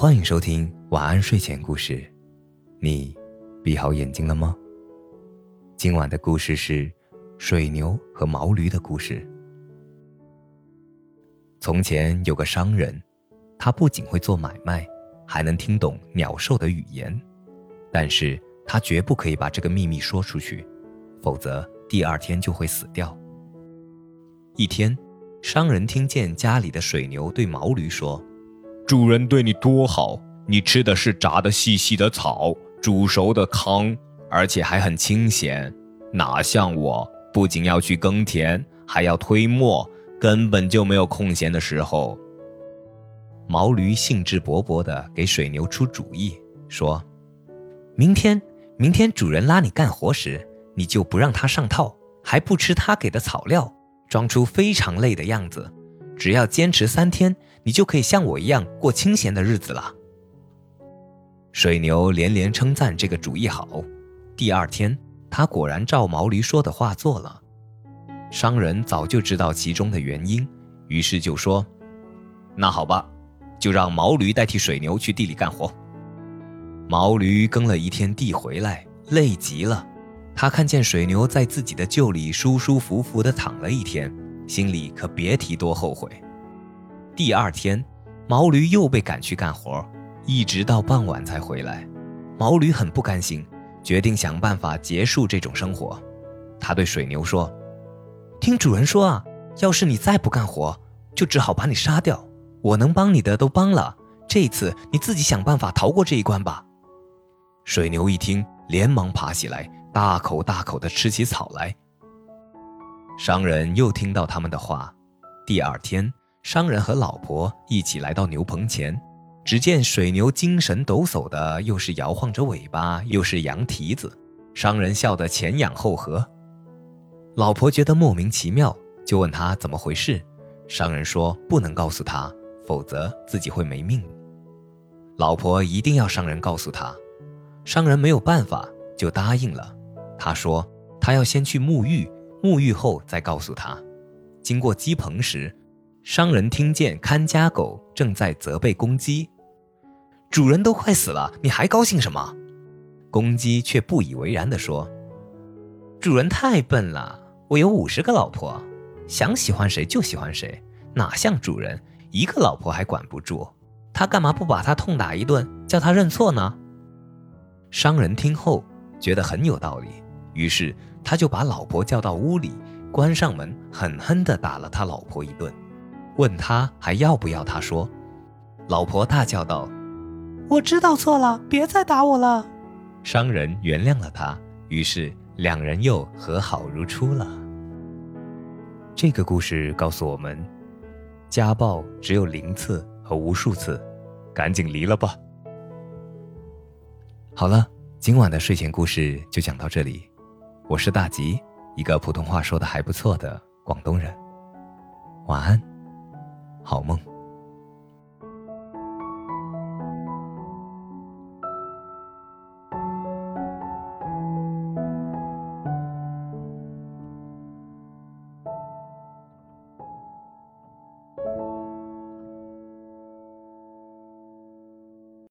欢迎收听晚安睡前故事，你闭好眼睛了吗？今晚的故事是水牛和毛驴的故事。从前有个商人，他不仅会做买卖，还能听懂鸟兽的语言，但是他绝不可以把这个秘密说出去，否则第二天就会死掉。一天。商人听见家里的水牛对毛驴说：“主人对你多好，你吃的是炸的细细的草，煮熟的糠，而且还很清闲，哪像我，不仅要去耕田，还要推磨，根本就没有空闲的时候。”毛驴兴致勃勃地给水牛出主意，说：“明天，明天主人拉你干活时，你就不让他上套，还不吃他给的草料。”装出非常累的样子，只要坚持三天，你就可以像我一样过清闲的日子了。水牛连连称赞这个主意好。第二天，他果然照毛驴说的话做了。商人早就知道其中的原因，于是就说：“那好吧，就让毛驴代替水牛去地里干活。”毛驴耕了一天地回来，累极了。他看见水牛在自己的厩里舒舒服服地躺了一天，心里可别提多后悔。第二天，毛驴又被赶去干活，一直到傍晚才回来。毛驴很不甘心，决定想办法结束这种生活。他对水牛说：“听主人说啊，要是你再不干活，就只好把你杀掉。我能帮你的都帮了，这一次你自己想办法逃过这一关吧。”水牛一听，连忙爬起来。大口大口地吃起草来。商人又听到他们的话。第二天，商人和老婆一起来到牛棚前，只见水牛精神抖擞的，又是摇晃着尾巴，又是扬蹄子。商人笑得前仰后合。老婆觉得莫名其妙，就问他怎么回事。商人说不能告诉他，否则自己会没命。老婆一定要商人告诉他。商人没有办法，就答应了。他说：“他要先去沐浴，沐浴后再告诉他。”经过鸡棚时，商人听见看家狗正在责备公鸡：“主人都快死了，你还高兴什么？”公鸡却不以为然地说：“主人太笨了，我有五十个老婆，想喜欢谁就喜欢谁，哪像主人一个老婆还管不住？他干嘛不把他痛打一顿，叫他认错呢？”商人听后觉得很有道理。于是他就把老婆叫到屋里，关上门，狠狠地打了他老婆一顿，问他还要不要他说。老婆大叫道：“我知道错了，别再打我了。”商人原谅了他，于是两人又和好如初了。这个故事告诉我们，家暴只有零次和无数次，赶紧离了吧。好了，今晚的睡前故事就讲到这里。我是大吉，一个普通话说的还不错的广东人。晚安，